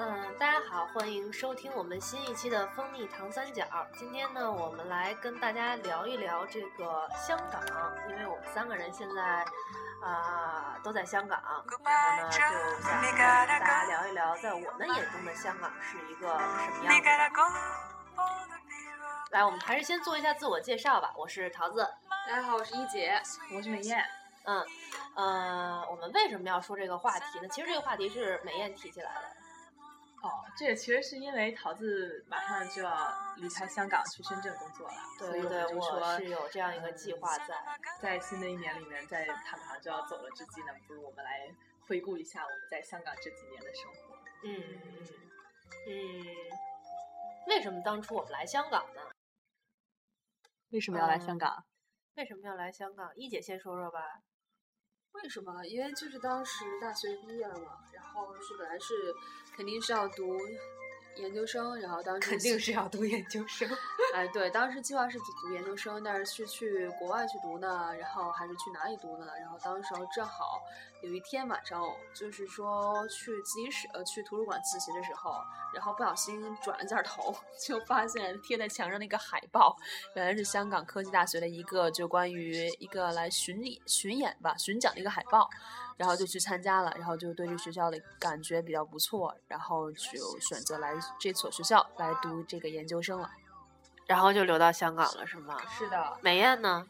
嗯，大家好，欢迎收听我们新一期的蜂蜜糖三角。今天呢，我们来跟大家聊一聊这个香港，因为我们三个人现在啊、都在香港，然后呢，就想跟大家聊一聊，在我们眼中的香港是一个什么样子的。来，我们还是先做一下自我介绍吧。我是桃子，大家好，我是一姐，我是美艳。嗯，呃，我们为什么要说这个话题呢？其实这个话题是美艳提起来的。哦，这也其实是因为桃子马上就要离开香港去深圳工作了，所以对对，我们就说是有这样一个计划在。在新的一年里面，在他马上就要走了之际呢，不如我们来回顾一下我们在香港这几年的生活。嗯嗯嗯，为什么当初我们来香港呢？为什么要来香港？为什么要来香港？一姐先说说吧。为什么？因为就是当时大学毕业了嘛，然后是本来是肯定是要读研究生，然后当时肯定是要读研究生。哎对，当时计划是读研究生，但是是去国外去读呢，然后还是去哪里读呢？然后当时候正好有一天晚上，就是说去自习室呃去图书馆自习的时候，然后不小心转了下头，就发现贴在墙上那个海报，原来是香港科技大学的一个就关于一个来巡礼巡演吧巡讲的一个海报。然后就去参加了，然后就对这学校的感觉比较不错，然后就选择来这所学校来读这个研究生了。然后就留到香港了，是吗？是的，美艳呢？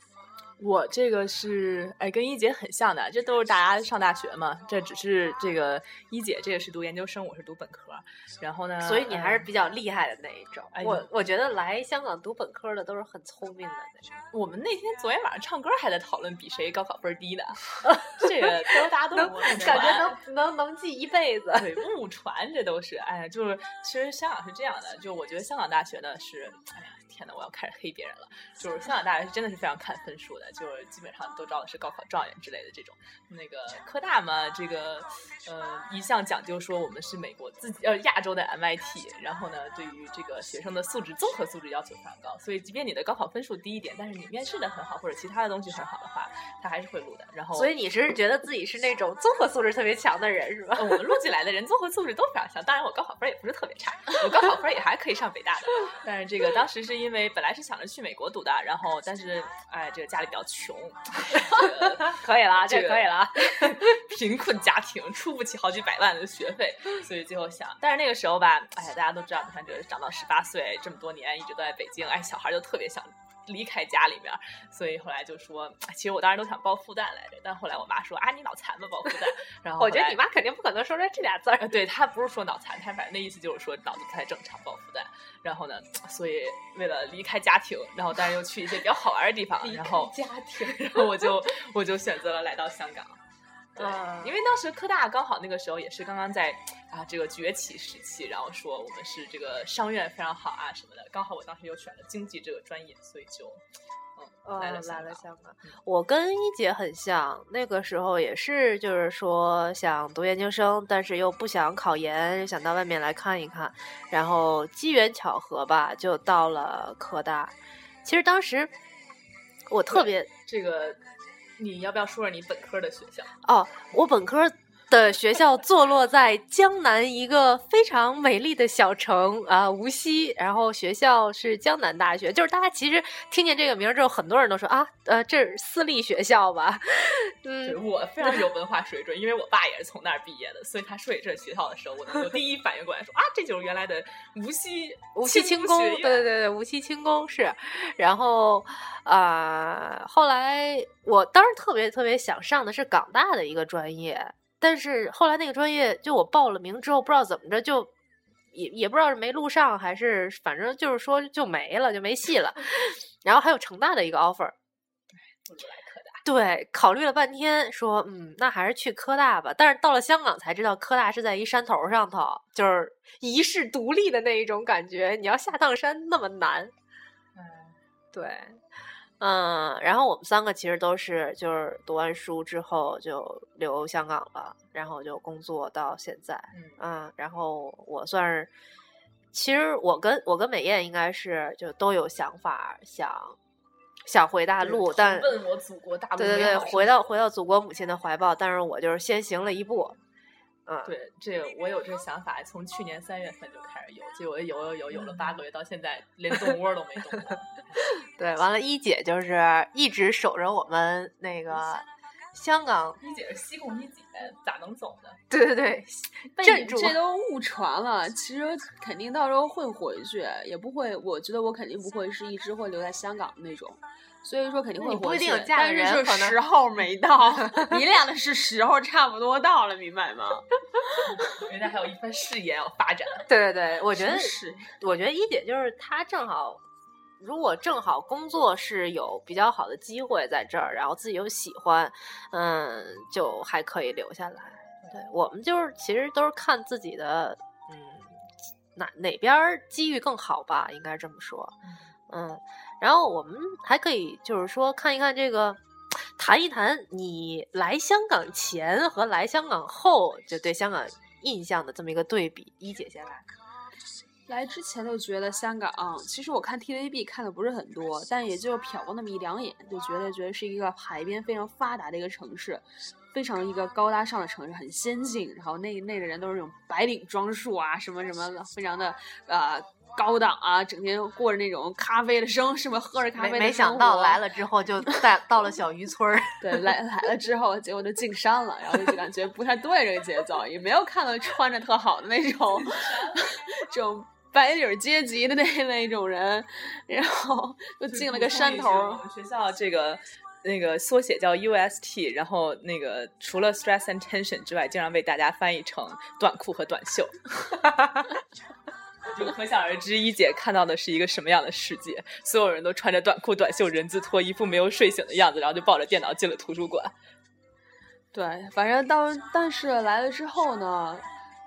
我这个是哎，跟一姐很像的，这都是大家上大学嘛。这只是这个一姐这个是读研究生，我是读本科。然后呢，所以你还是嗯比较厉害的那一种。哎我我觉得来香港读本科的都是很聪明的那种。我们那天昨天晚上唱歌还在讨论比谁高考分低呢。这个都大家都感觉能能能记一辈子。对误传，这都是哎呀，就是其实香港是这样的，就我觉得香港大学呢是，哎呀天呐，我要开始黑别人了。就是香港大学是真的是非常看分数的，就是基本上都招的是高考状元之类的这种。那个科大嘛，这个呃一向讲究说我们是美国自己呃亚洲的 MIT，然后呢对于这个学生的素质综合素质要求非常高，所以即便你的高考分数低一点，但是你面试的很好或者其他的东西很好的话，他还是会录的。然后所以你是觉得自己是那种综合素质特别强的人，是吧？呃，我们录进来的人综合素质都非常强，当然我高考分也不是特别差，我高考分也还可以上北大的。但是这个当时是因为本来是想着去美国读的，然后但是哎，这个家里比较穷，这个可以了，这个可以了。贫困家庭出不起好几百万的学费，所以最后想，但是那个时候吧，哎呀，大家都知道，你看这个长到十八岁这么多年一直都在北京，哎，小孩就特别想。离开家里面，所以后来就说，哎其实我当时都想报复旦来着，但后来我妈说啊，你脑残吧，报复旦。然后我觉得你妈肯定不可能说出这俩字儿。呃，对她不是说脑残，她反正那意思就是说脑子不太正常，报复旦。然后呢，所以为了离开家庭，然后当然又去一些比较好玩的地方，然后家庭，然后我就我就选择了来到香港。对，嗯因为当时科大刚好那个时候也是刚刚在啊这个崛起时期，然后说我们是这个商院非常好啊什么的，刚好我当时又选了经济这个专业，所以就嗯来了来。了香港嗯。我跟一姐很像，那个时候也是，就是说想读研究生，但是又不想考研，想到外面来看一看。然后机缘巧合吧，就到了科大。其实当时我特别这个你要不要说说你本科的学校？哦，我本科的学校坐落在江南一个非常美丽的小城啊、无锡。然后学校是江南大学，就是大家其实听见这个名儿之后，很多人都说啊，呃，这是私立学校吧？对嗯，我非常有文化水准，因为我爸也是从那儿毕业的，所以他说起这学校的时候，我我第一反应过来说啊，这就是原来的无锡无锡轻工，对对对对，无锡轻工是。然后啊、后来我当时特别特别想上的是港大的一个专业，但是后来那个专业就我报了名之后，不知道怎么着就。也也不知道是没录上还是反正就是说就没了就没戏了，然后还有成大的一个 offer。对，考虑了半天，说嗯，那还是去科大吧。但是到了香港才知道，科大是在一山头上头，就是遗世独立的那一种感觉。你要下趟山那么难，嗯，对，嗯。然后我们三个其实都是就是读完书之后就留香港了，然后就工作到现在，嗯嗯。然后我算是，其实我跟我跟美艳应该是就都有想法想想回大陆，但问我祖国大陆对对对，回到回到祖国母亲的怀抱，但是我就是先行了一步，嗯，对，这个我有这个想法，从去年三月份就开始有，结果有有有有了八个月，到现在连动窝都没动过。对，完了，一姐就是一直守着我们那个香港，一姐是西贡一姐，咋能走呢？对对对，被镇住这都误传了。其实肯定到时候会回去，也不会。我觉得我肯定不会是一直会留在香港的那种，所以说肯定会回去。你不一定有嫁的但是就人可能时候没到，你俩的是时候差不多到了，明白吗？人家还有一番事业要发展。对对对，我觉得是我觉得一姐就是她正好，如果正好工作是有比较好的机会在这儿，然后自己又喜欢，嗯，就还可以留下来。对我们就是其实都是看自己的，嗯，哪哪边儿机遇更好吧，应该这么说。嗯，然后我们还可以就是说看一看这个，谈一谈你来香港前和来香港后就对香港印象的这么一个对比。一姐先来。来之前就觉得香港，其实我看 TVB 看的不是很多，但也就瞟过那么一两眼，就觉得觉得是一个海边非常发达的一个城市，非常一个高大上的城市，很先进。然后那那的人都是那种白领装束啊，什么什么的，非常的呃高档啊，整天过着那种咖啡的生，什么喝着咖啡的没没想到来了之后就带到了小渔村儿。对，来来了之后，结果就进山了，然后就感觉不太对这个节奏，也没有看到穿着特好的那种 这种白领阶级的那那种人，然后就进了个山头我们学校这个那个缩写叫 UST，然后那个除了 stress and tension 之外，经常被大家翻译成短裤和短袖。就可想而知，一姐看到的是一个什么样的世界？所有人都穿着短裤、短袖、人字拖，一副没有睡醒的样子，然后就抱着电脑进了图书馆。对，反正到但是来了之后呢，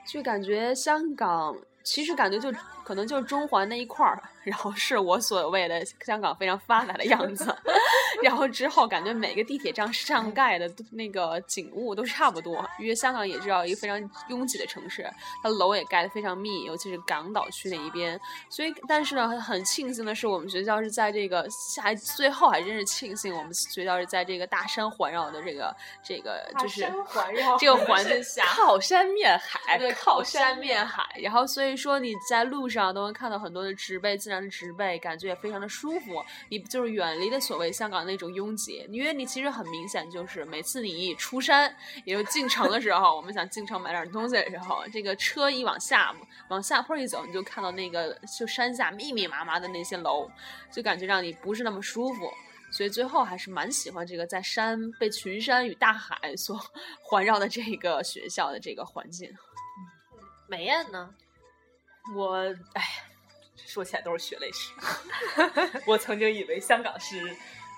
就感觉香港其实感觉就可能就是中环那一块儿，然后是我所谓的香港非常发达的样子。然后之后感觉每个地铁站上盖的那个景物都差不多，因为香港也知道一个非常拥挤的城市，它楼也盖得非常密，尤其是港岛区那一边。所以，但是呢，很庆幸的是，我们学校是在这个还最后还真是庆幸我们学校是在这个大山环绕的这个这个就是环绕这个环境下，靠山面海，对，靠靠山面海。然后所以说你在路上都能看到很多的植被，自然的植被，感觉也非常的舒服。你就是远离了所谓香港那种拥挤，因为你其实很明显就是每次你一出山，也就进城的时候，我们想进城买点东西的时候，这个车一往下往下坡一走，你就看到那个就山下密密麻麻的那些楼，就感觉让你不是那么舒服。所以最后还是蛮喜欢这个在山被群山与大海所 环绕的这个学校的这个环境。美艳呢？我哎呀，说起来都是血泪史。我曾经以为香港是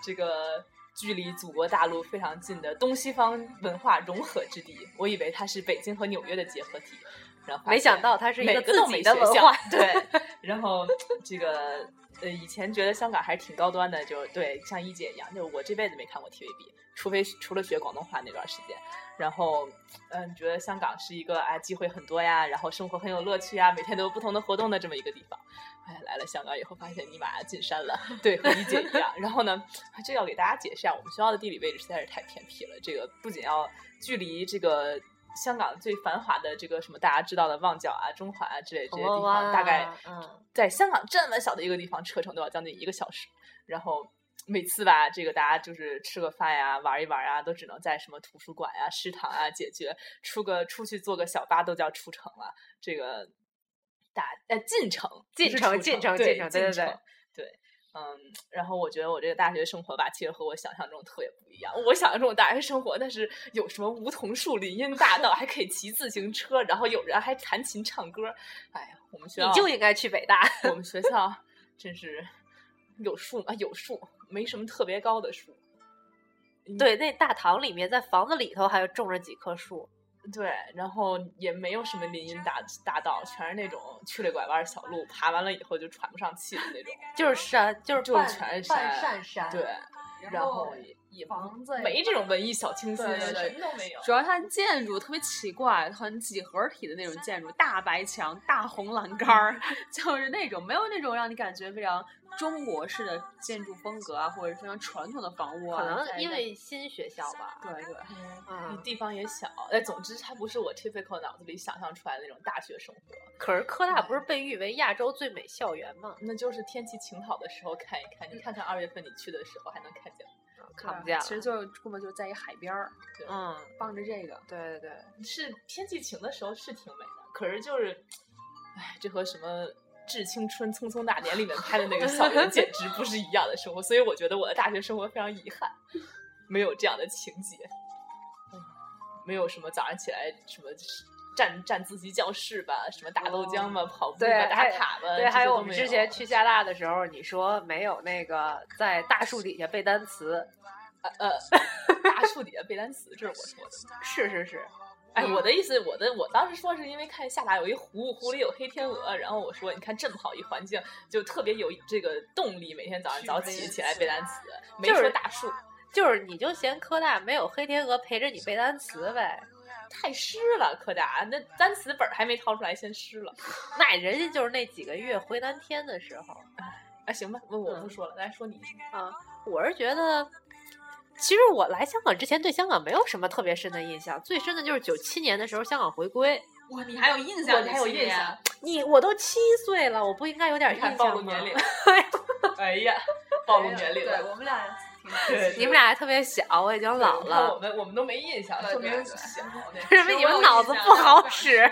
这个距离祖国大陆非常近的东西方文化融合之地，我以为它是北京和纽约的结合体，然后没想到它是一个自己的文化。对，然后这个呃，以前觉得香港还是挺高端的，就对，像一姐一样，就我这辈子没看过 TVB，除非除了学广东话那段时间，然后嗯，觉得香港是一个啊机会很多呀，然后生活很有乐趣呀，每天都有不同的活动的这么一个地方。哎，来了香港以后发现尼玛进山了，对，和一姐一样。然后呢，这要给大家解释一下，我们学校的地理位置实在是太偏僻了，这个不仅要距离这个。香港最繁华的这个什么大家知道的旺角啊、中环啊之类这些地方，大概嗯，在香港这么小的一个地方，车程都要将近一个小时。然后每次吧，这个大家就是吃个饭呀、玩一玩啊，都只能在什么图书馆呀、食堂啊解决。出个出去坐个小巴都叫出城了。这个打呃进城，进城进城进城对对对。嗯，然后我觉得我这个大学生活吧，其实和我想象中特别不一样。我想象中的大学生活，那是有什么梧桐树、林荫大道，还可以骑自行车，然后有人还弹琴唱歌。哎呀，我们学校你就应该去北大。我们学校真是有树啊，有树，没什么特别高的树。对，那大堂里面，在房子里头还有种着几棵树。对，然后也没有什么林荫大大道，全是那种曲里拐弯小路，爬完了以后就喘不上气的那种。就是山，就是就是半全是山。对，然后房子没这种文艺小清新，对对对什么都没有。主要它建筑特别奇怪，很几何体的那种建筑，大白墙、大红栏杆儿，就是那种没有那种让你感觉非常中国式的建筑风格啊，或者非常传统的房屋啊。可能因为新学校吧。对对，嗯，地方也小，哎，总之它不是我 typical 脑子里想象出来的那种大学生活，可是科大不是被誉为亚洲最美校园吗？那就是天气晴好的时候看一看。你看看二月份你去的时候还能看见，看不见了。其实就根本就在一海边儿，嗯，傍着这个。对对对，是天气晴的时候是挺美的，可是就是，哎，这和什么《致青春匆匆那年》里面拍的那个校园简直不是一样的生活，所以我觉得我的大学生活非常遗憾，没有这样的情节，嗯没有什么早上起来什么。占占自习教室吧，什么打豆浆吧，跑步吧，打卡吧，对，还有我们之前去厦大的时候，你说没有那个在大树底下背单词，呃，大树底下背单词，这是我说的。是 是是，哎，我的意思，我的我当时说是因为看厦大有一湖，湖里有黑天鹅，然后我说你看这么好一环境，就特别有这个动力，每天早上早起起来背单词，没就是说大树，就是你就嫌科大没有黑天鹅陪着你背单词呗，太湿了，柯达那单词本儿还没掏出来，先湿了。那人家就是那几个月回南天的时候啊，行吧，我我不嗯说了，来说你。啊，我是觉得。其实我来香港之前对香港没有什么特别深的印象，最深的就是九七年的时候香港回归。哇，你还有印象你还有印象？你我都七岁了，我不应该有点印象吗暴露年龄？哎呀，暴露年龄对。我们俩你们俩还特别小，我已经老了我，们我们都没印象，说明对对对小。是因为你们脑子不好使。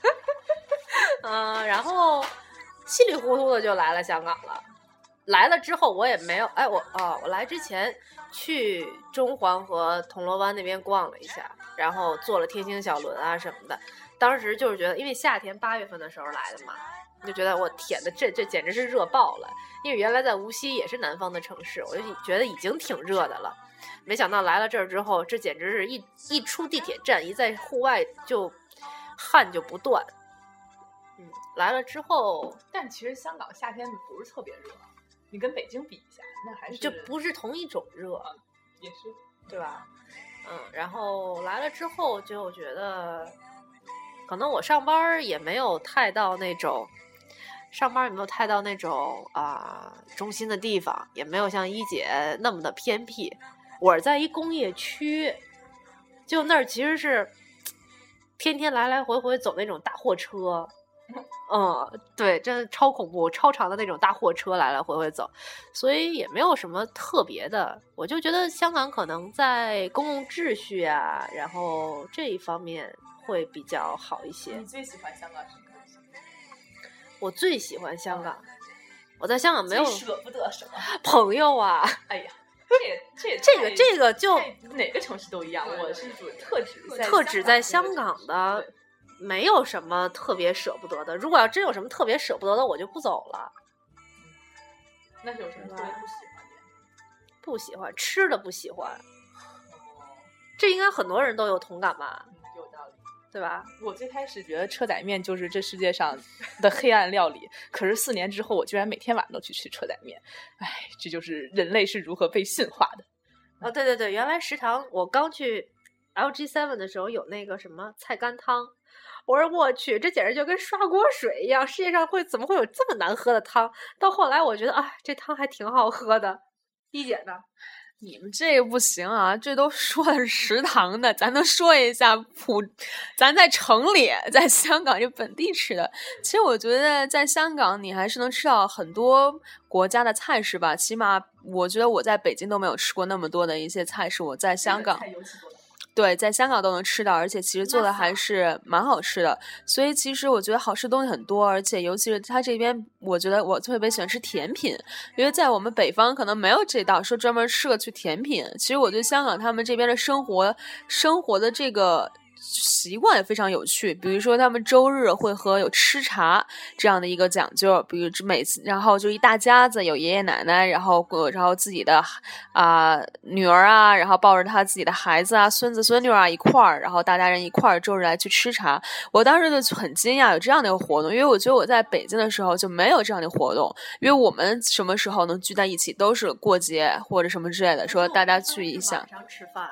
嗯，然后稀里糊涂的就来了香港了。来了之后，我也没有，哎，我哦，我来之前去中环和铜锣湾那边逛了一下，然后坐了天星小轮啊什么的。当时就是觉得，因为夏天八月份的时候来的嘛，就觉得我天呐，这这简直是热爆了。因为原来在无锡也是南方的城市，我就觉得已经挺热的了。没想到来了这儿之后，这简直是一一出地铁站，一在户外就汗就不断。嗯，来了之后但其实香港夏天不是特别热，你跟北京比一下，那还是就不是同一种热，也是对吧？嗯，然后来了之后就觉得，可能我上班也没有太到那种，上班儿也没有太到那种啊、中心的地方，也没有像一姐那么的偏僻。我在一工业区，就那儿其实是天天来来回回走那种大货车。嗯，对，真的超恐怖，超长的那种大货车来来回回走，所以也没有什么特别的。我就觉得香港可能在公共秩序啊，然后这一方面会比较好一些你。最喜欢香港什么？我最喜欢香港，我在香港没有舍不得什么？朋友啊，哎呀，这也这这个这个就哪个城市都一样，我是主特指在特指在香香港港的，没有什么特别舍不得的。如果要真有什么特别舍不得的，我就不走了。那是有什么特别不喜欢的？不喜欢吃的不喜欢，这应该很多人都有同感吧？对吧？我最开始觉得车仔面就是这世界上的黑暗料理，可是四年之后，我居然每天晚上都去吃车仔面。哎，这就是人类是如何被驯化的。哦，对对对，原来食堂我刚去 LG Seven 的时候有那个什么菜干汤，我说我去，这简直就跟刷锅水一样，世界上会怎么会有这么难喝的汤？到后来我觉得啊，这汤还挺好喝的。一姐呢？你们这个不行啊！这都说的是食堂的，咱能说一下普，咱在城里，在香港这本地吃的。其实我觉得在香港，你还是能吃到很多国家的菜式吧。起码我觉得我在北京都没有吃过那么多的一些菜式，我在香港对，在香港都能吃到，而且其实做的还是蛮好吃的。所以其实我觉得好吃的东西很多，而且尤其是它这边，我觉得我特别喜欢吃甜品，因为在我们北方可能没有这道说专门适合去甜品。其实我觉得香港他们这边的生活生活的这个习惯也非常有趣，比如说他们周日会喝有吃茶这样的一个讲究，比如每次，然后就一大家子有爷爷奶奶，然后然后自己的啊女儿啊，然后抱着他自己的孩子啊、孙子孙女啊一块儿，然后大家人一块儿周日来去吃茶。我当时就很惊讶有这样的一个活动，因为我觉得我在北京的时候就没有这样的活动，因为我们什么时候能聚在一起都是过节或者什么之类的，说大家聚一下。吃饭。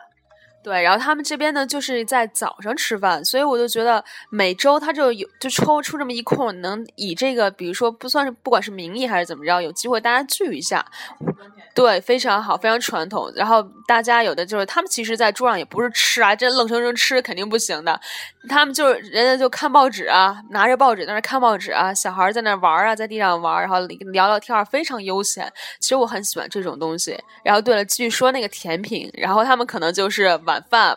对，然后他们这边呢，就是在早上吃饭，所以我就觉得每周他就有就抽出这么一空，能以这个，比如说不算是不管是名义还是怎么着，有机会大家聚一下，对，非常好，非常传统。然后大家有的就是他们其实，在桌上也不是吃啊，这愣生生吃肯定不行的，他们就是人家就看报纸啊，拿着报纸在那看报纸啊，小孩在那玩啊，在地上玩，然后聊聊天，非常悠闲。其实我很喜欢这种东西。然后对了，据说那个甜品，然后他们可能就是晚。饭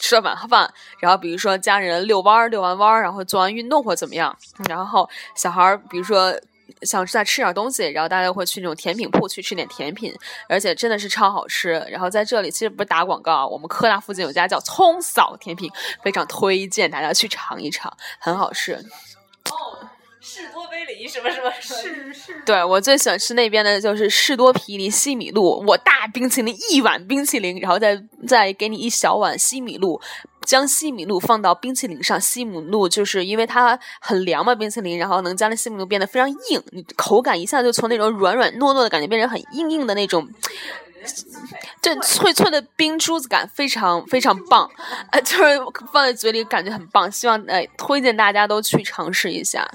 吃了晚饭，然后比如说家人遛弯儿，遛完弯儿，然后做完运动或怎么样，然后小孩比如说想再吃点东西，然后大家会去那种甜品铺去吃点甜品，而且真的是超好吃。然后在这里其实不是打广告，我们科大附近有家叫葱嫂甜品，非常推荐大家去尝一尝，很好吃。士多啤梨什么什么是是，对我最喜欢吃那边的就是士多啤梨西米露，我大冰淇淋一碗冰淇淋，然后再再给你一小碗西米露，将西米露放到冰淇淋上，西米露就是因为它很凉嘛，冰淇淋，然后能将那西米露变得非常硬，你口感一下就从那种软软糯糯的感觉变成很硬硬的那种，这脆脆的冰珠子感非常非常棒，呃，就是放在嘴里感觉很棒，希望呃推荐大家都去尝试一下。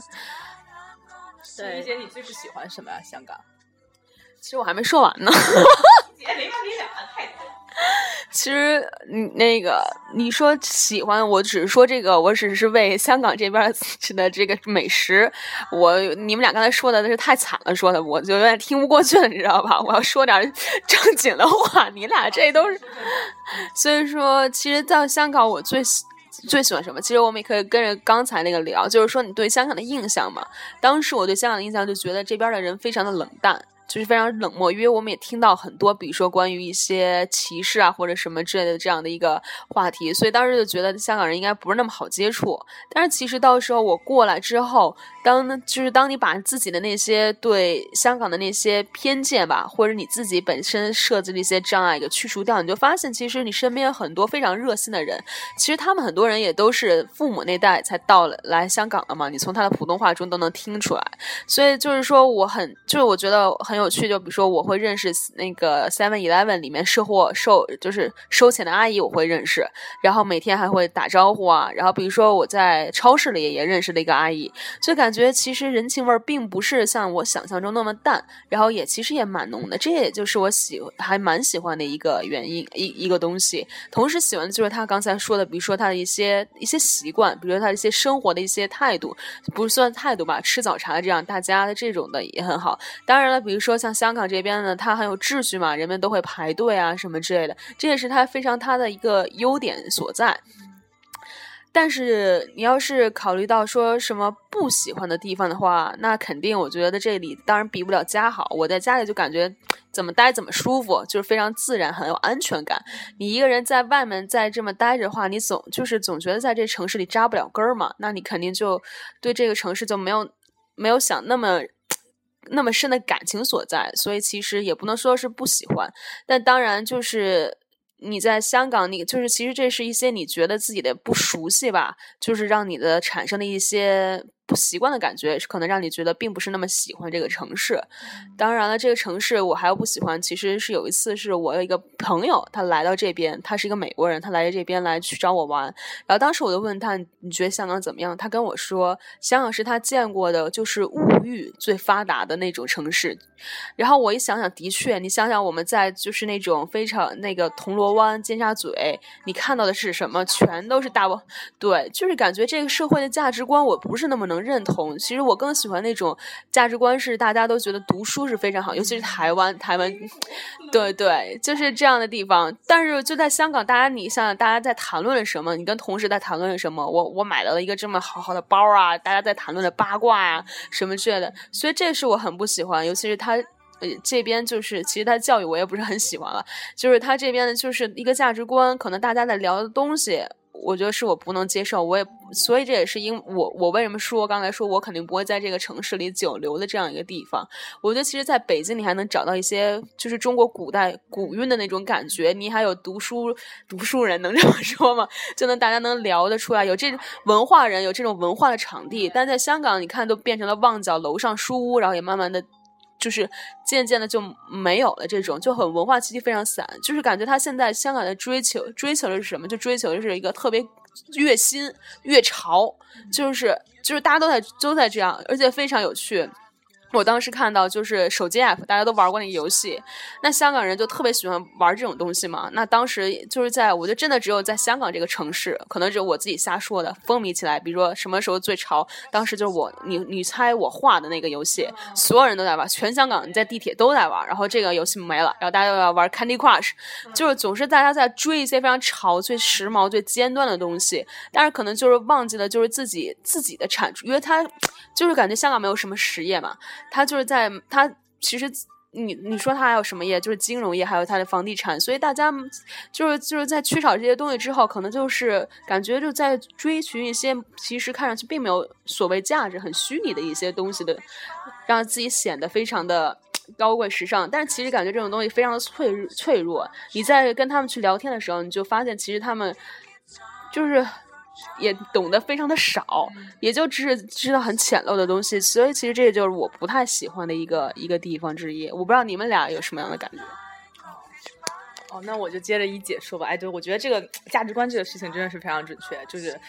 对，姐，你最不喜欢什么呀？香港？其实我还没说完呢。姐，没完没了，太多。其实，你那个你说喜欢，我只是说这个，我只是为香港这边吃的这个美食。我你们俩刚才说的那是太惨了，说的我就有点听不过去了，你知道吧？我要说点正经的话，你俩这都是。所以说，其实在香港，我最喜。最喜欢什么？其实我们也可以跟着刚才那个聊，就是说你对香港的印象嘛。当时我对香港的印象就觉得这边的人非常的冷淡。就是非常冷漠，因为我们也听到很多，比如说关于一些歧视啊或者什么之类的这样的一个话题，所以当时就觉得香港人应该不是那么好接触。但是其实到时候我过来之后，当就是当你把自己的那些对香港的那些偏见吧，或者你自己本身设置的一些障碍给去除掉，你就发现其实你身边很多非常热心的人。其实他们很多人也都是父母那代才到了来香港的嘛，你从他的普通话中都能听出来。所以就是说，我很就是我觉得很有。趣，就比如说我会认识那个 Seven Eleven 里面售货收就是收钱的阿姨，我会认识，然后每天还会打招呼啊。然后比如说我在超市里也认识了一个阿姨，就感觉其实人情味并不是像我想象中那么淡，然后也其实也蛮浓的。这也就是我喜还蛮喜欢的一个原因一一个东西。同时喜欢的就是他刚才说的，比如说他的一些一些习惯，比如说他一些生活的一些态度，不算态度吧，吃早茶这样大家的这种的也很好。当然了，比如说。说像香港这边呢，它很有秩序嘛，人们都会排队啊，什么之类的，这也是它非常它的一个优点所在。但是你要是考虑到说什么不喜欢的地方的话，那肯定我觉得这里当然比不了家好。我在家里就感觉怎么待怎么舒服，就是非常自然，很有安全感。你一个人在外面再这么待着的话，你总就是总觉得在这城市里扎不了根儿嘛，那你肯定就对这个城市就没有没有想那么。那么深的感情所在，所以其实也不能说是不喜欢，但当然就是你在香港，你就是其实这是一些你觉得自己的不熟悉吧，就是让你的产生的一些。不习惯的感觉，可能让你觉得并不是那么喜欢这个城市。当然了，这个城市我还有不喜欢。其实是有一次，是我有一个朋友，他来到这边，他是一个美国人，他来这边来去找我玩。然后当时我就问他：“你觉得香港怎么样？”他跟我说：“香港是他见过的，就是物欲最发达的那种城市。”然后我一想想，的确，你想想我们在就是那种非常那个铜锣湾、尖沙咀，你看到的是什么？全都是大包。对，就是感觉这个社会的价值观，我不是那么能。认同，其实我更喜欢那种价值观，是大家都觉得读书是非常好，尤其是台湾，台湾，对对，就是这样的地方。但是就在香港，大家你想想，大家在谈论了什么？你跟同事在谈论什么？我我买到了一个这么好好的包啊，大家在谈论的八卦呀，什么之类的。所以这是我很不喜欢，尤其是他这边就是其实他教育我也不是很喜欢了，就是他这边的就是一个价值观，可能大家在聊的东西。我觉得是我不能接受，我也所以这也是因我我为什么说刚才说我肯定不会在这个城市里久留的这样一个地方。我觉得其实在北京你还能找到一些就是中国古代古韵的那种感觉，你还有读书读书人能这么说吗？就能大家能聊得出来，有这文化人有这种文化的场地。但在香港，你看都变成了旺角楼上书屋，然后也慢慢的。就是渐渐的就没有了这种，就很文化气息非常散。就是感觉他现在香港的追求，追求的是什么？就追求的是一个特别越新越潮，就是就是大家都在都在这样，而且非常有趣。我当时看到就是手机 app，大家都玩过那个游戏，那香港人就特别喜欢玩这种东西嘛。那当时就是在，我觉得真的只有在香港这个城市，可能只有我自己瞎说的，风靡起来。比如说什么时候最潮，当时就是我你你猜我画的那个游戏，所有人都在玩，全香港你在地铁都在玩。然后这个游戏没了，然后大家又要玩 Candy Crush，就是总是大家在追一些非常潮、最时髦、最尖端的东西，但是可能就是忘记了就是自己自己的产出，因为他就是感觉香港没有什么实业嘛。他就是在他其实你你说他还有什么业？就是金融业，还有他的房地产。所以大家就是就是在缺少这些东西之后，可能就是感觉就在追寻一些其实看上去并没有所谓价值、很虚拟的一些东西的，让自己显得非常的高贵时尚。但是其实感觉这种东西非常的脆脆弱。你在跟他们去聊天的时候，你就发现其实他们就是。也懂得非常的少，也就只是知道很浅陋的东西，所以其实这个就是我不太喜欢的一个一个地方之一。我不知道你们俩有什么样的感觉？哦，那我就接着一姐说吧。哎，对，我觉得这个价值观这个事情真的是非常准确，就是。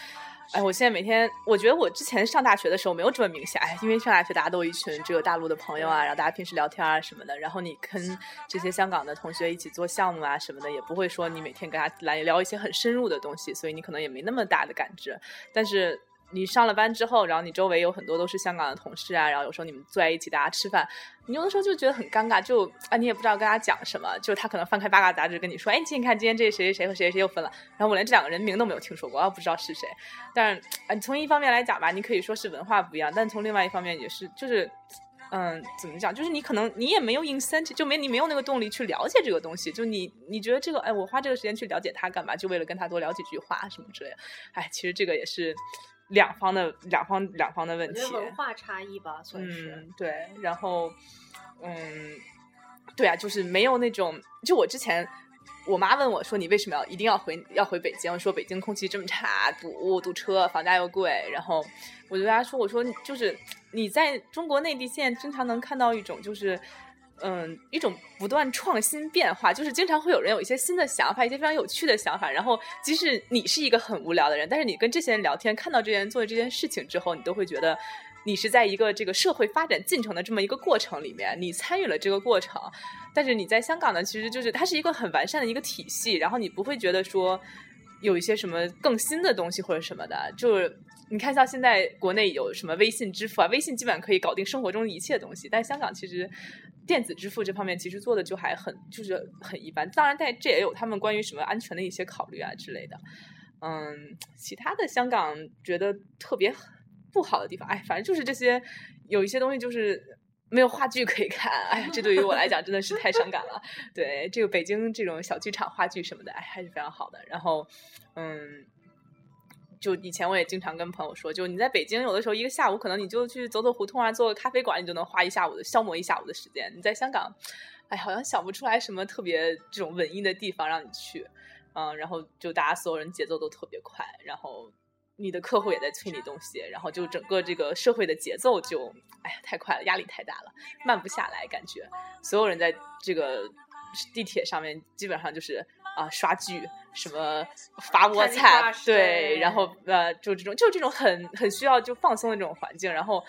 哎，我现在每天，我觉得我之前上大学的时候没有这么明显。哎，因为上大学大家都一群只有大陆的朋友啊，然后大家平时聊天啊什么的，然后你跟这些香港的同学一起做项目啊什么的，也不会说你每天跟他来聊一些很深入的东西，所以你可能也没那么大的感知。但是。你上了班之后，然后你周围有很多都是香港的同事啊，然后有时候你们坐在一起，大家吃饭，你有的时候就觉得很尴尬，就啊，你也不知道跟他讲什么，就他可能翻开八卦杂志跟你说，哎，你看今天这谁谁谁和谁谁谁又分了，然后我连这两个人名都没有听说过，不知道是谁。但是啊，从一方面来讲吧，你可以说是文化不一样，但从另外一方面也是，就是，嗯，怎么讲，就是你可能你也没有 incentive，就没你没有那个动力去了解这个东西，就你你觉得这个，哎，我花这个时间去了解他干嘛？就为了跟他多聊几句话什么之类的。哎，其实这个也是。两方的两方两方的问题，文化差异吧，算是对。然后，嗯，对啊，就是没有那种。就我之前，我妈问我说：“你为什么要一定要回要回北京？说北京空气这么差，堵堵车，房价又贵。”然后我就跟她说：“我说就是你在中国内地现在经常能看到一种就是。”嗯，一种不断创新变化，就是经常会有人有一些新的想法，一些非常有趣的想法。然后，即使你是一个很无聊的人，但是你跟这些人聊天，看到这些人做的这件事情之后，你都会觉得你是在一个这个社会发展进程的这么一个过程里面，你参与了这个过程。但是你在香港呢，其实就是它是一个很完善的一个体系，然后你不会觉得说有一些什么更新的东西或者什么的，就是。你看，像现在国内有什么微信支付啊？微信基本上可以搞定生活中一切东西，但香港其实电子支付这方面其实做的就还很就是很一般。当然，但这也有他们关于什么安全的一些考虑啊之类的。嗯，其他的香港觉得特别不好的地方，哎，反正就是这些，有一些东西就是没有话剧可以看。哎，这对于我来讲真的是太伤感了。对，这个北京这种小剧场话剧什么的，哎，还是非常好的。然后，嗯。就以前我也经常跟朋友说，就你在北京有的时候一个下午可能你就去走走胡同啊，做个咖啡馆，你就能花一下午的消磨一下午的时间。你在香港，哎，好像想不出来什么特别这种文艺的地方让你去，嗯，然后就大家所有人节奏都特别快，然后你的客户也在催你东西，然后就整个这个社会的节奏就哎呀太快了，压力太大了，慢不下来，感觉所有人在这个地铁上面基本上就是啊刷剧。什么发菠菜，对，然后呃，就这种，就这种很很需要就放松的这种环境，然后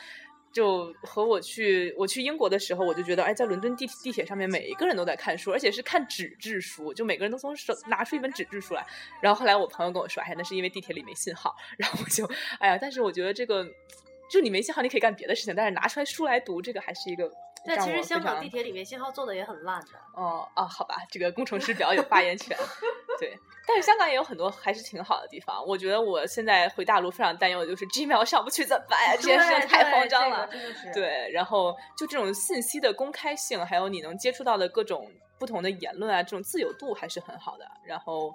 就和我去我去英国的时候，我就觉得，哎，在伦敦地地铁上面，每一个人都在看书，而且是看纸质书，就每个人都从手拿出一本纸质书来。然后后来我朋友跟我说，哎，那是因为地铁里没信号。然后我就，哎呀，但是我觉得这个，就你没信号，你可以干别的事情，但是拿出来书来读，这个还是一个。但其实香港地铁里面信号做的也很烂的。哦哦，好吧，这个工程师比较有发言权。对，但是香港也有很多还是挺好的地方。我觉得我现在回大陆非常担忧的就是 Gmail 上不去怎么办呀？这件事情太慌张了。对，然后就这种信息的公开性，还有你能接触到的各种不同的言论啊，这种自由度还是很好的。然后。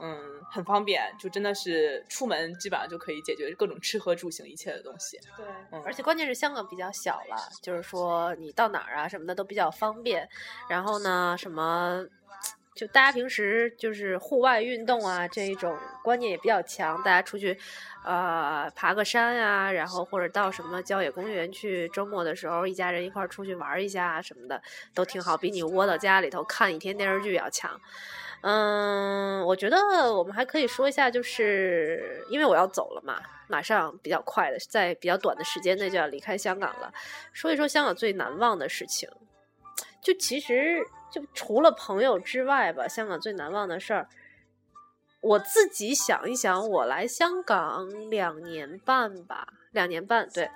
嗯，很方便，就真的是出门基本上就可以解决各种吃喝住行一切的东西。对，嗯而且关键是香港比较小了，就是说你到哪儿啊什么的都比较方便。然后呢，什么就大家平时就是户外运动啊这一种观念也比较强，大家出去呃爬个山啊、然后或者到什么郊野公园去，周末的时候一家人一块儿出去玩儿一下啊什么的都挺好，比你窝到家里头看一天电视剧要强。嗯，我觉得我们还可以说一下，就是因为我要走了嘛，马上比较快的，在比较短的时间内就要离开香港了。说一说香港最难忘的事情，就其实就除了朋友之外吧，香港最难忘的事儿，我自己想一想，我来香港两年半吧，两年半，对，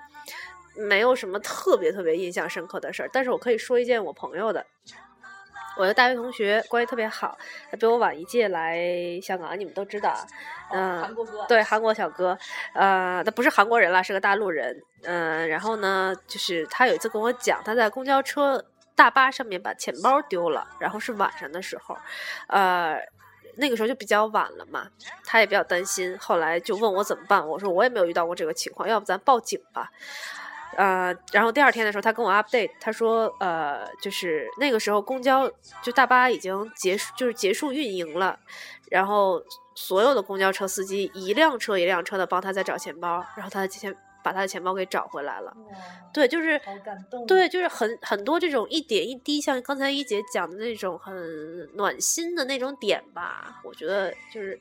没有什么特别特别印象深刻的事儿，但是我可以说一件我朋友的。我的大学同学关系特别好，他比我晚一届来香港，你们都知道啊。嗯、韩国哥，对，韩国小哥，呃，他不是韩国人啦，是个大陆人。嗯、然后呢，就是他有一次跟我讲，他在公交车、大巴上面把钱包丢了，然后是晚上的时候，呃，那个时候就比较晚了嘛，他也比较担心，后来就问我怎么办，我说我也没有遇到过这个情况，要不咱报警吧。呃，然后第二天的时候，他跟我 update，他说，呃，就是那个时候公交就大巴已经结束，就是结束运营了，然后所有的公交车司机一辆车一辆车的帮他在找钱包，然后他的钱把他的钱包给找回来了。对，就是对，就是很很多这种一点一滴，像刚才一姐讲的那种很暖心的那种点吧，我觉得就是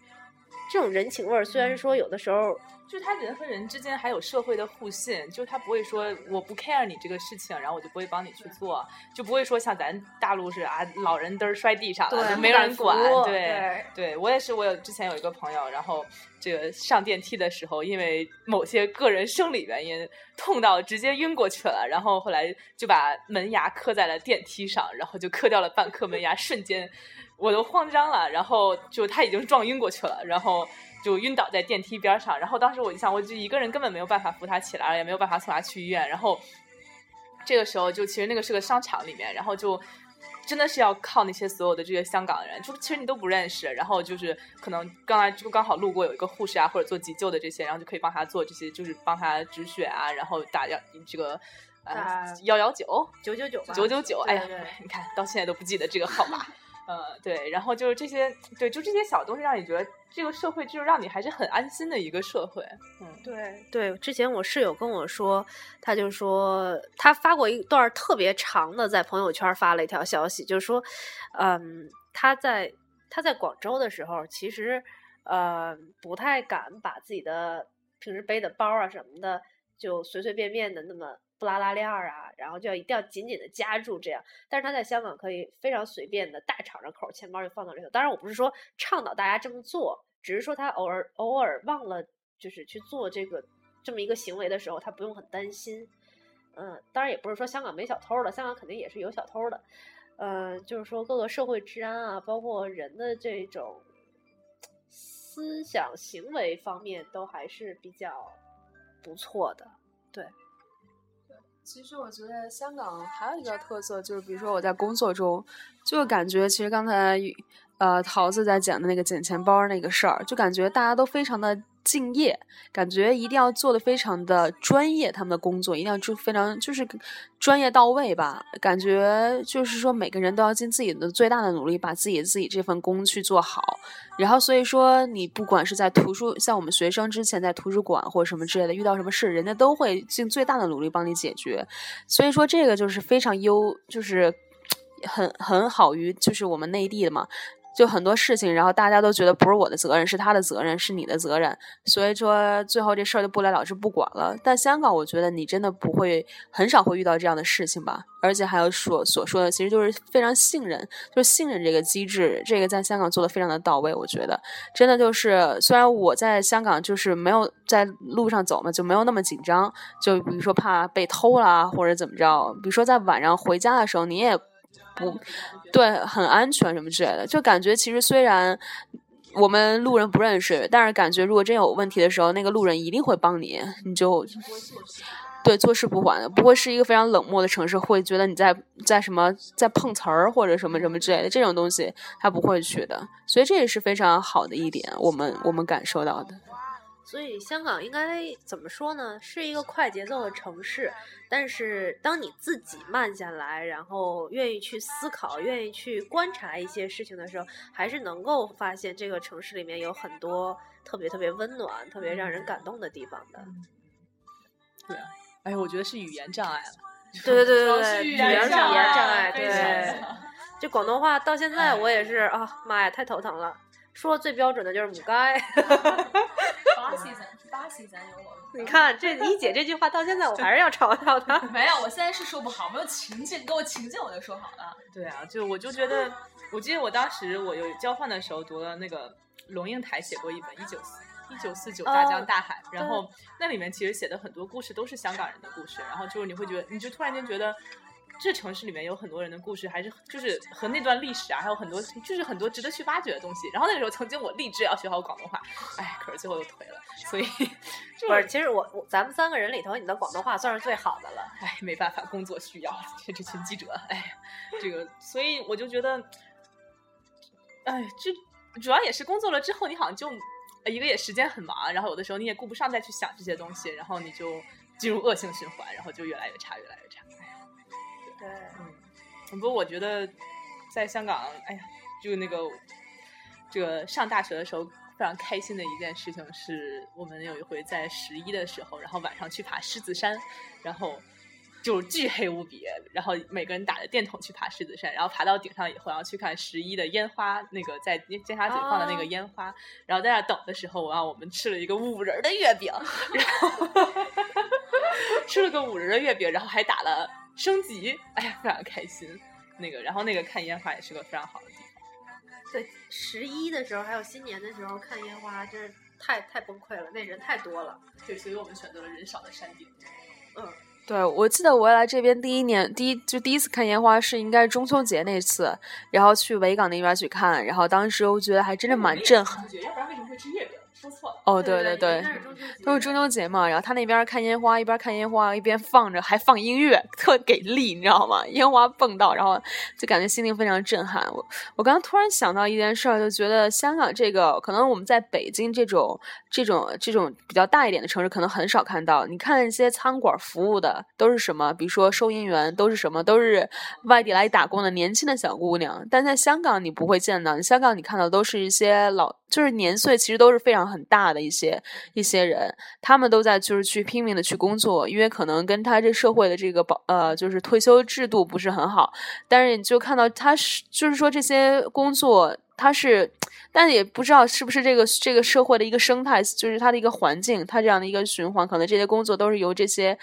这种人情味儿，虽然说有的时候。就是他人和人之间还有社会的互信，就是他不会说我不 care 你这个事情，然后我就不会帮你去做，就不会说像咱大陆是啊，老人嘚儿摔地上了，就没人管。对对对我也是，我有之前有一个朋友，然后这个上电梯的时候，因为某些个人生理原因，痛到直接晕过去了，然后后来就把门牙磕在了电梯上，然后就磕掉了半颗门牙，瞬间我都慌张了，然后就他已经撞晕过去了，然后。就晕倒在电梯边上，然后当时我就想，我就一个人根本没有办法扶他起来，也没有办法送他去医院。然后这个时候，就其实那个是个商场里面，然后就真的是要靠那些所有的这些香港人，就其实你都不认识，然后就是可能刚才就刚好路过有一个护士啊，或者做急救的这些，然后就可以帮他做这些，就是帮他止血啊，然后打幺这个呃打幺幺九九九九吧，九九九，哎呀你看到现在都不记得这个号码。呃，对，然后就是这些，对，就这些小东西，让你觉得这个社会就是让你还是很安心的一个社会。嗯，对对，之前我室友跟我说，他就说他发过一段特别长的，在朋友圈发了一条消息，就是说，嗯，他在他在广州的时候，其实呃不太敢把自己的平时背的包啊什么的，就随随便便的那么不拉拉链儿啊，然后就要一定要紧紧的夹住这样。但是他在香港可以非常随便的大敞着口，钱包就放到里头。当然，我不是说倡导大家这么做，只是说他偶尔偶尔忘了就是去做这个这么一个行为的时候，他不用很担心。嗯，当然也不是说香港没小偷了，香港肯定也是有小偷的。嗯，就是说各个社会治安啊，包括人的这种思想行为方面，都还是比较不错的。对，其实我觉得香港还有一个特色，就是比如说我在工作中，就感觉其实刚才呃桃子在讲的那个捡钱包那个事儿，就感觉大家都非常的敬业，感觉一定要做的非常的专业，他们的工作一定要就非常就是专业到位吧。感觉就是说每个人都要尽自己的最大的努力，把自己自己这份工去做好。然后所以说你不管是在图书，像我们学生之前在图书馆或者什么之类的，遇到什么事，人家都会尽最大的努力帮你解决。所以说这个就是非常优，就是 很很好于就是我们内地的嘛。就很多事情，然后大家都觉得不是我的责任，是他的责任，是你的责任，所以说最后这事儿就不了了之，不管了。但香港，我觉得你真的不会，很少会遇到这样的事情吧。而且还有所所说的，其实就是非常信任，就是信任这个机制，这个在香港做的非常的到位。我觉得真的就是，虽然我在香港就是没有在路上走嘛，就没有那么紧张，就比如说怕被偷啦或者怎么着，比如说在晚上回家的时候，你也。不对，很安全什么之类的，就感觉其实虽然我们路人不认识，但是感觉如果真有问题的时候，那个路人一定会帮你，你就对坐视不管的，不会是一个非常冷漠的城市，会觉得你在在什么在碰瓷儿或者什么什么之类的这种东西，他不会去的。所以这也是非常好的一点，我们我们感受到的。所以香港应该怎么说呢？是一个快节奏的城市，但是当你自己慢下来，然后愿意去思考、愿意去观察一些事情的时候，还是能够发现这个城市里面有很多特别特别温暖、特别让人感动的地方的。对啊，哎，我觉得是语言障碍了。对对对对对，语语言言障是语言障碍，碍非常对。这 广东话到现在我也是啊，妈呀，太头疼了。说最标准的就是母该。巴西咱巴西咱有我。你看这一姐这句话到现在我还是要嘲笑她。没有，我现在是说不好，没有情境，给我情境我就说好了。对啊，就我就觉得，我记得我当时我有交换的时候读了那个龙应台写过一本《一九四一九四九大江大海》然后那里面其实写的很多故事都是香港人的故事，然后就是你会觉得，你就突然间觉得。这城市里面有很多人的故事，还是就是和那段历史啊，还有很多就是很多值得去挖掘的东西。然后那个时候，曾经我立志要学好广东话，哎，可是最后又颓了。所以，就不是，其实我我咱们三个人里头，你的广东话算是最好的了。哎，没办法，工作需要，这这群记者，哎，这个，所以我就觉得，哎，这主要也是工作了之后，你好像就一个也时间很忙，然后有的时候你也顾不上再去想这些东西，然后你就进入恶性循环，然后就越来越差，越来越差。对，不过我觉得在香港，哎呀，就那个这个上大学的时候非常开心的一件事情是，我们有一回在十一的时候，然后晚上去爬狮子山，然后就巨黑无比，然后每个人打着电筒去爬狮子山，然后爬到顶上以后，然后去看十一的烟花，那个在尖沙咀放的那个烟花，然后在那等的时候，我让我们吃了一个五仁的月饼，然后 吃了个五仁的月饼，然后还打了。升级，哎呀，非常开心。那个，然后那个看烟花也是个非常好的地方。对，十一的时候还有新年的时候看烟花，真是太太崩溃了，那人太多了。对，所以我们选择了人少的山顶。嗯，对，我记得我来这边第一年，第一就第一次看烟花是应该中秋节那次，然后去维港那边去看，然后当时我觉得还真的蛮震撼。要不然为什么会吃月饼？哦，对对对，都是中秋节嘛。然后他那边看烟花，一边看烟花一边放着，还放音乐，特给力，你知道吗？烟花蹦到，然后就感觉心情非常震撼。我我刚刚突然想到一件事儿，就觉得香港这个可能我们在北京这种这种这种比较大一点的城市，可能很少看到。你看一些餐馆服务的都是什么？比如说收银员都是什么？都是外地来打工的年轻的小姑娘。但在香港你不会见到，香港你看到都是一些老，就是年岁其实都是非常很大的一些。一些人，他们都在就是去拼命的去工作，因为可能跟他这社会的这个保呃就是退休制度不是很好，但是你就看到他是就是说这些工作他是，但也不知道是不是这个这个社会的一个生态，就是它的一个环境，它这样的一个循环，可能这些工作都是由这些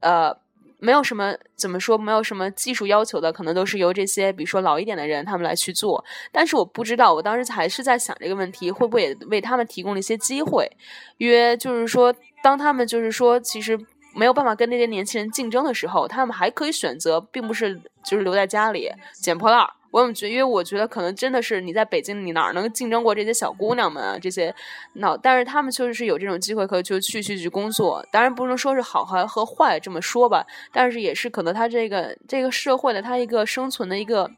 呃。没有什么怎么说，没有什么技术要求的，可能都是由这些，比如说老一点的人他们来去做。但是我不知道，我当时还是在想这个问题，会不会也为他们提供了一些机会？约就是说，当他们就是说，其实没有办法跟那些年轻人竞争的时候，他们还可以选择，并不是就是留在家里捡破烂。我怎么觉？因为我觉得可能真的是你在北京，你哪能竞争过这些小姑娘们啊？这些那，但是她们确实是有这种机会可以就去去去工作。当然不能说是好还和坏这么说吧，但是也是可能她这个这个社会的她一个生存的一个。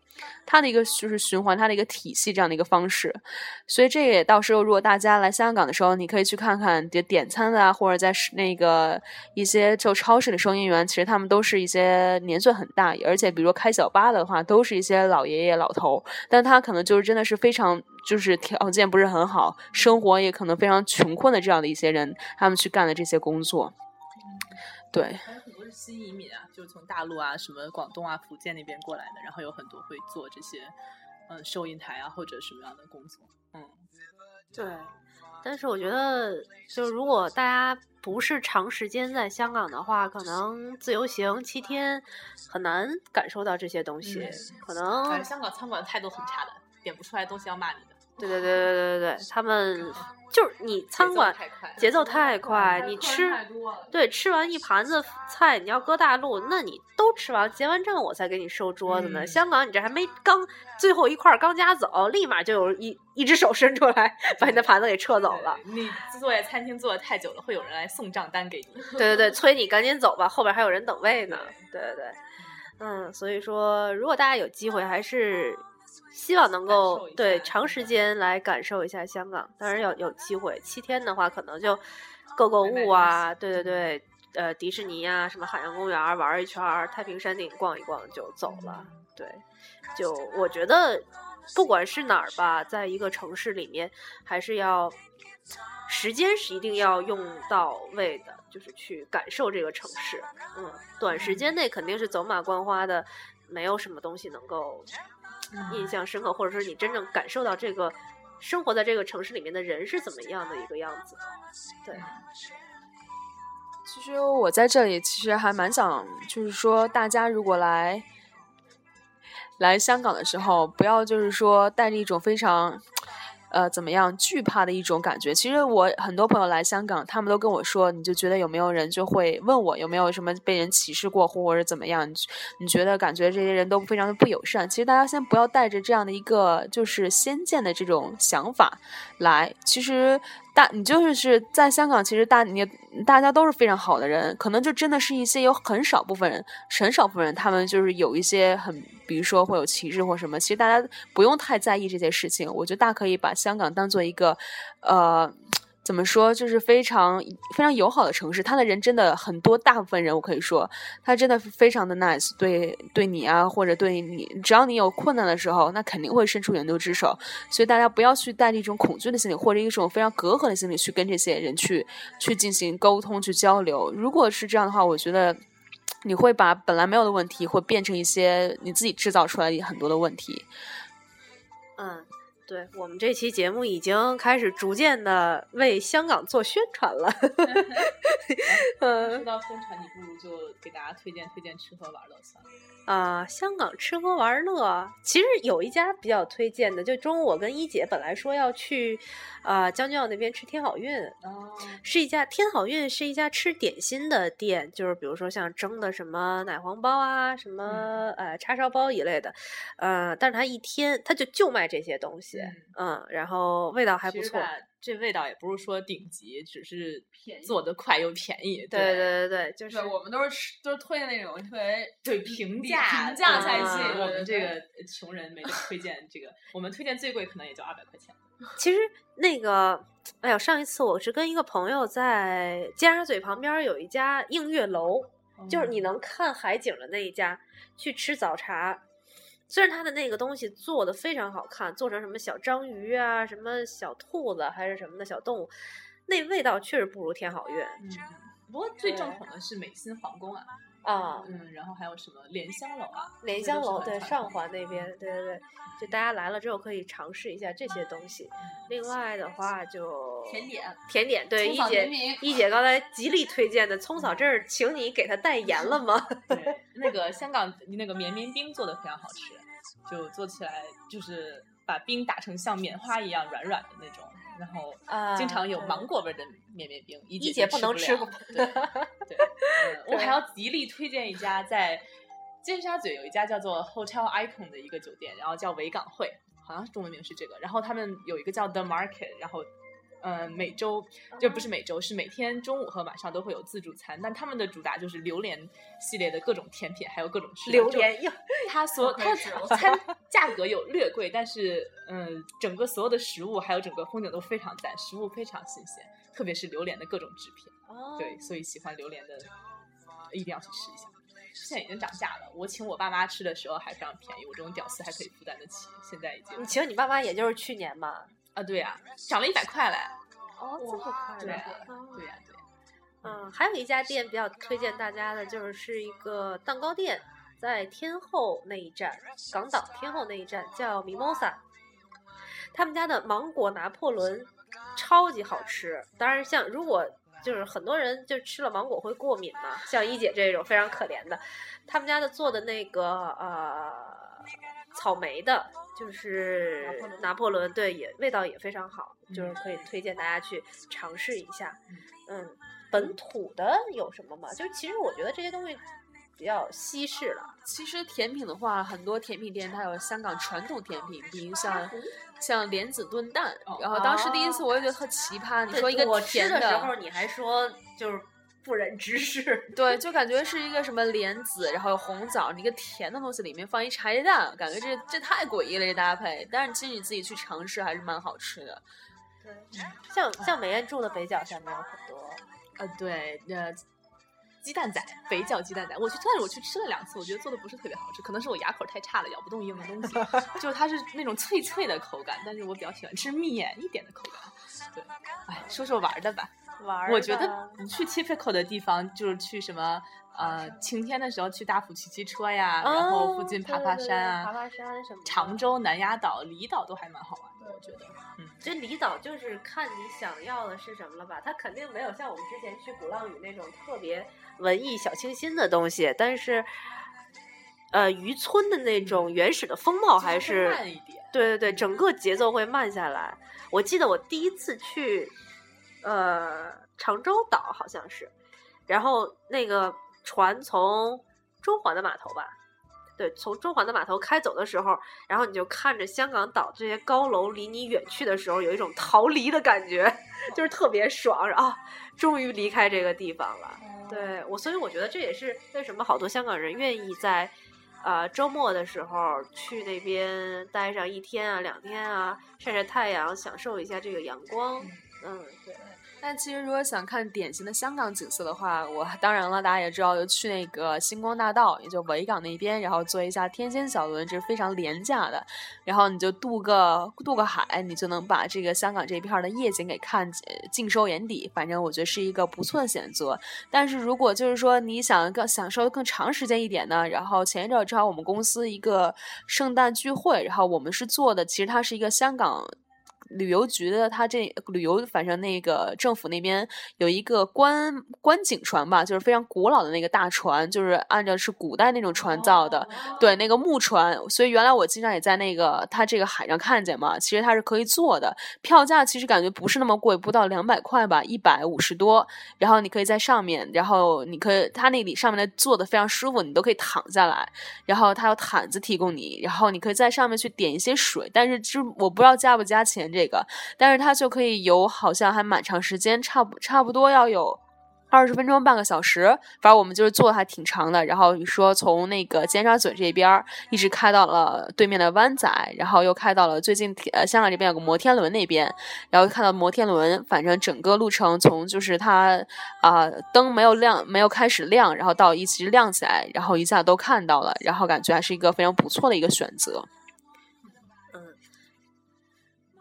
它的一个就是循环，它的一个体系这样的一个方式，所以这也到时候如果大家来香港的时候，你可以去看看点点餐的啊，或者在那个一些就超市的收银员，其实他们都是一些年岁很大，而且比如说开小巴的话，都是一些老爷爷老头，但他可能就是真的是非常就是条件不是很好，生活也可能非常穷困的这样的一些人，他们去干的这些工作，对。新移民啊，就是从大陆啊、什么广东啊、福建那边过来的，然后有很多会做这些，嗯，收银台啊或者什么样的工作，嗯，对。但是我觉得，就如果大家不是长时间在香港的话，可能自由行七天很难感受到这些东西，可能。香港餐馆态度很差的，点不出来东西要骂你的。对对对对对对对，他们就是你餐馆节奏太快你吃。对吃完一盘子菜，你要搁大陆，那你都吃完结完账我才给你收桌子呢。嗯香港你这还没刚最后一块儿刚夹走，立马就有一一只手伸出来把你的盘子给撤走了。你坐在餐厅坐的太久了，会有人来送账单给你。对对对，催你赶紧走吧，后边还有人等位呢。对对对，嗯，所以说如果大家有机会，还是希望能够对长时间来感受一下香港。当然要有机会，七天的话可能就购购物啊，对对对，呃，迪士尼啊，什么海洋公园玩一圈，太平山顶逛一逛就走了。对，就我觉得不管是哪儿吧，在一个城市里面，还是要时间是一定要用到位的，就是去感受这个城市。嗯，短时间内肯定是走马观花的，没有什么东西能够印象深刻，或者说你真正感受到这个生活在这个城市里面的人是怎么样的一个样子。对，其实我在这里其实还蛮想，就是说大家如果来来香港的时候，不要就是说带着一种非常。呃，怎么样惧怕的一种感觉？其实我很多朋友来香港，他们都跟我说，你就觉得有没有人就会问我有没有什么被人歧视过，或者怎么样？你你觉得感觉这些人都非常的不友善？其实大家先不要带着这样的一个就是先见的这种想法来。其实大你就是是在香港，其实大你大家都是非常好的人，可能就真的是一些有很少部分人，很少部分人他们就是有一些很，比如说会有歧视或什么。其实大家不用太在意这些事情，我觉得大可以把香港当做一个，呃。怎么说，就是非常非常友好的城市，他的人真的很多，大部分人我可以说，他真的非常的 nice，对对你啊，或者对你，只要你有困难的时候，那肯定会伸出援助之手。所以大家不要去带着一种恐惧的心理，或者一种非常隔阂的心理去跟这些人去去进行沟通、去交流。如果是这样的话，我觉得你会把本来没有的问题，会变成一些你自己制造出来很多的问题。嗯。对我们这期节目已经开始逐渐的为香港做宣传了。说到宣传，你不如就给大家推荐推荐吃喝玩乐算了。啊、呃，香港吃喝玩乐，其实有一家比较推荐的，就中午我跟一姐本来说要去，呃，将军澳那边吃天好运，哦，是一家天好运是一家吃点心的店，就是比如说像蒸的什么奶黄包啊，什么、嗯、呃叉烧包一类的，呃，但是他一天他就就卖这些东西，嗯，嗯然后味道还不错。这味道也不是说顶级，只是做的快又便宜。对对对对，就是我们都是吃都是推荐那种特别对平价平价菜系。我们这个穷人没得推荐这个，我们推荐最贵可能也就二百块钱。其实那个，哎呀，上一次我是跟一个朋友在尖沙咀旁边有一家映月楼，嗯、就是你能看海景的那一家，去吃早茶。虽然它的那个东西做的非常好看，做成什么小章鱼啊、什么小兔子还是什么的小动物，那味道确实不如天好运。嗯，不过最正统的是美心皇宫啊，啊，嗯，然后还有什么莲香楼啊，莲香楼对上环那边，对对对，就大家来了之后可以尝试一下这些东西。另外的话就甜点，甜点对一姐一姐刚才极力推荐的葱草这儿，请你给他代言了吗？对，那个香港那个绵绵冰做的非常好吃。就做起来就是把冰打成像棉花一样软软的那种，然后经常有芒果味的绵绵冰，一姐姐不能吃过。对 对、嗯，我还要极力推荐一家在尖沙咀有一家叫做 Hotel Icon 的一个酒店，然后叫维港汇，好像是中文名是这个。然后他们有一个叫 The Market，然后。呃，每周就不是每周，是每天中午和晚上都会有自助餐，但他们的主打就是榴莲系列的各种甜品，还有各种吃的。榴莲呀，它所它餐价格有略贵，但是嗯，整个所有的食物还有整个风景都非常赞，食物非常新鲜，特别是榴莲的各种制品。哦，对，所以喜欢榴莲的一定要去吃一下。现在已经涨价了，我请我爸妈吃的时候还非常便宜，我这种屌丝还可以负担得起。现在已经，你请你爸妈也就是去年嘛。啊，对呀、啊，涨了一百块嘞！哦，这么快对呀、啊，对呀、啊，对呀、嗯，还有一家店比较推荐大家的，就是是一个蛋糕店，在天后那一站，港岛天后那一站叫 Mimosa，他们家的芒果拿破仑超级好吃。当然，像如果就是很多人就吃了芒果会过敏嘛，像一姐这种非常可怜的，他们家的做的那个呃。草莓的，就是拿破仑，对，也味道也非常好，就是可以推荐大家去尝试一下。嗯，本土的有什么吗？就是其实我觉得这些东西比较西式了。其实甜品的话，很多甜品店它有香港传统甜品，比如像像莲子炖蛋。然后当时第一次我也觉得特奇葩，你说一个我甜吃的时候，你还说就是不忍直视。对，就感觉是一个什么莲子，然后有红枣，一个甜的东西里面放一茶叶蛋，感觉这这太诡异了这搭配。但是其实你自己去尝试还是蛮好吃的。对，像像美艳住的北角下面有很多。呃，对，呃，鸡蛋仔，北角鸡蛋仔，我去，但是我去吃了两次，我觉得做的不是特别好吃，可能是我牙口太差了，咬不动硬的东西，就是它是那种脆脆的口感，但是我比较喜欢吃绵一点的口感。对，哎，说说玩的吧，玩，我觉得不去 typical 的地方，就是去什么。呃，晴天的时候去大埔骑骑车呀，然后附近爬爬山啊，爬爬山什么。常州、南丫岛、离岛都还蛮好玩的，我觉得。嗯，这离岛就是看你想要的是什么了吧？它肯定没有像我们之前去鼓浪屿那种特别文艺、小清新的东西，但是，呃，渔村的那种原始的风貌还是慢一点。对对对，整个节奏会慢下来。我记得我第一次去，呃，长洲岛好像是，然后那个。船从中环的码头吧，对，从中环的码头开走的时候，然后你就看着香港岛这些高楼离你远去的时候，有一种逃离的感觉，就是特别爽啊！终于离开这个地方了。对我，所以我觉得这也是为什么好多香港人愿意在呃周末的时候去那边待上一天啊、两天啊，晒晒太阳，享受一下这个阳光。嗯，对。但其实，如果想看典型的香港景色的话，我当然了，大家也知道，就去那个星光大道，也就维港那边，然后坐一下天仙小轮，这是非常廉价的。然后你就渡个渡个海，你就能把这个香港这一片的夜景给看尽收眼底。反正我觉得是一个不错的选择。但是如果就是说你想更享受更长时间一点呢，然后前一阵正好我们公司一个圣诞聚会，然后我们是做的，其实它是一个香港。旅游局的，他这旅游反正那个政府那边有一个观观景船吧，就是非常古老的那个大船，就是按照是古代那种船造的，对，那个木船。所以原来我经常也在那个他这个海上看见嘛，其实它是可以坐的，票价其实感觉不是那么贵，不到两百块吧，一百五十多。然后你可以在上面，然后你可以他那里上面的坐的非常舒服，你都可以躺下来，然后他有毯子提供你，然后你可以在上面去点一些水，但是就我不知道加不加钱。这个，这个但是它就可以游，好像还蛮长时间，差不差不多要有二十分钟、半个小时。反正我们就是坐的还挺长的。然后你说从那个尖沙咀这边一直开到了对面的湾仔，然后又开到了最近呃香港这边有个摩天轮那边，然后看到摩天轮，反正整个路程从就是它啊灯没有亮，没有开始亮，然后到一直亮起来，然后一下都看到了，然后感觉还是一个非常不错的一个选择。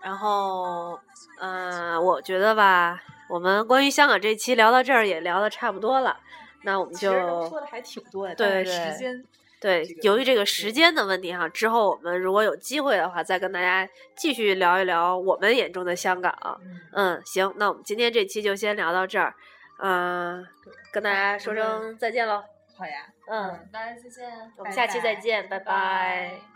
然后，嗯，我觉得吧，我们关于香港这期聊到这儿也聊的差不多了，那我们就说的还挺多的，对时间，对，由于这个时间的问题哈，之后我们如果有机会的话，再跟大家继续聊一聊我们眼中的香港。嗯，行，那我们今天这期就先聊到这儿，嗯，跟大家说声再见喽。好呀，嗯，大家再见，我们下期再见，拜拜。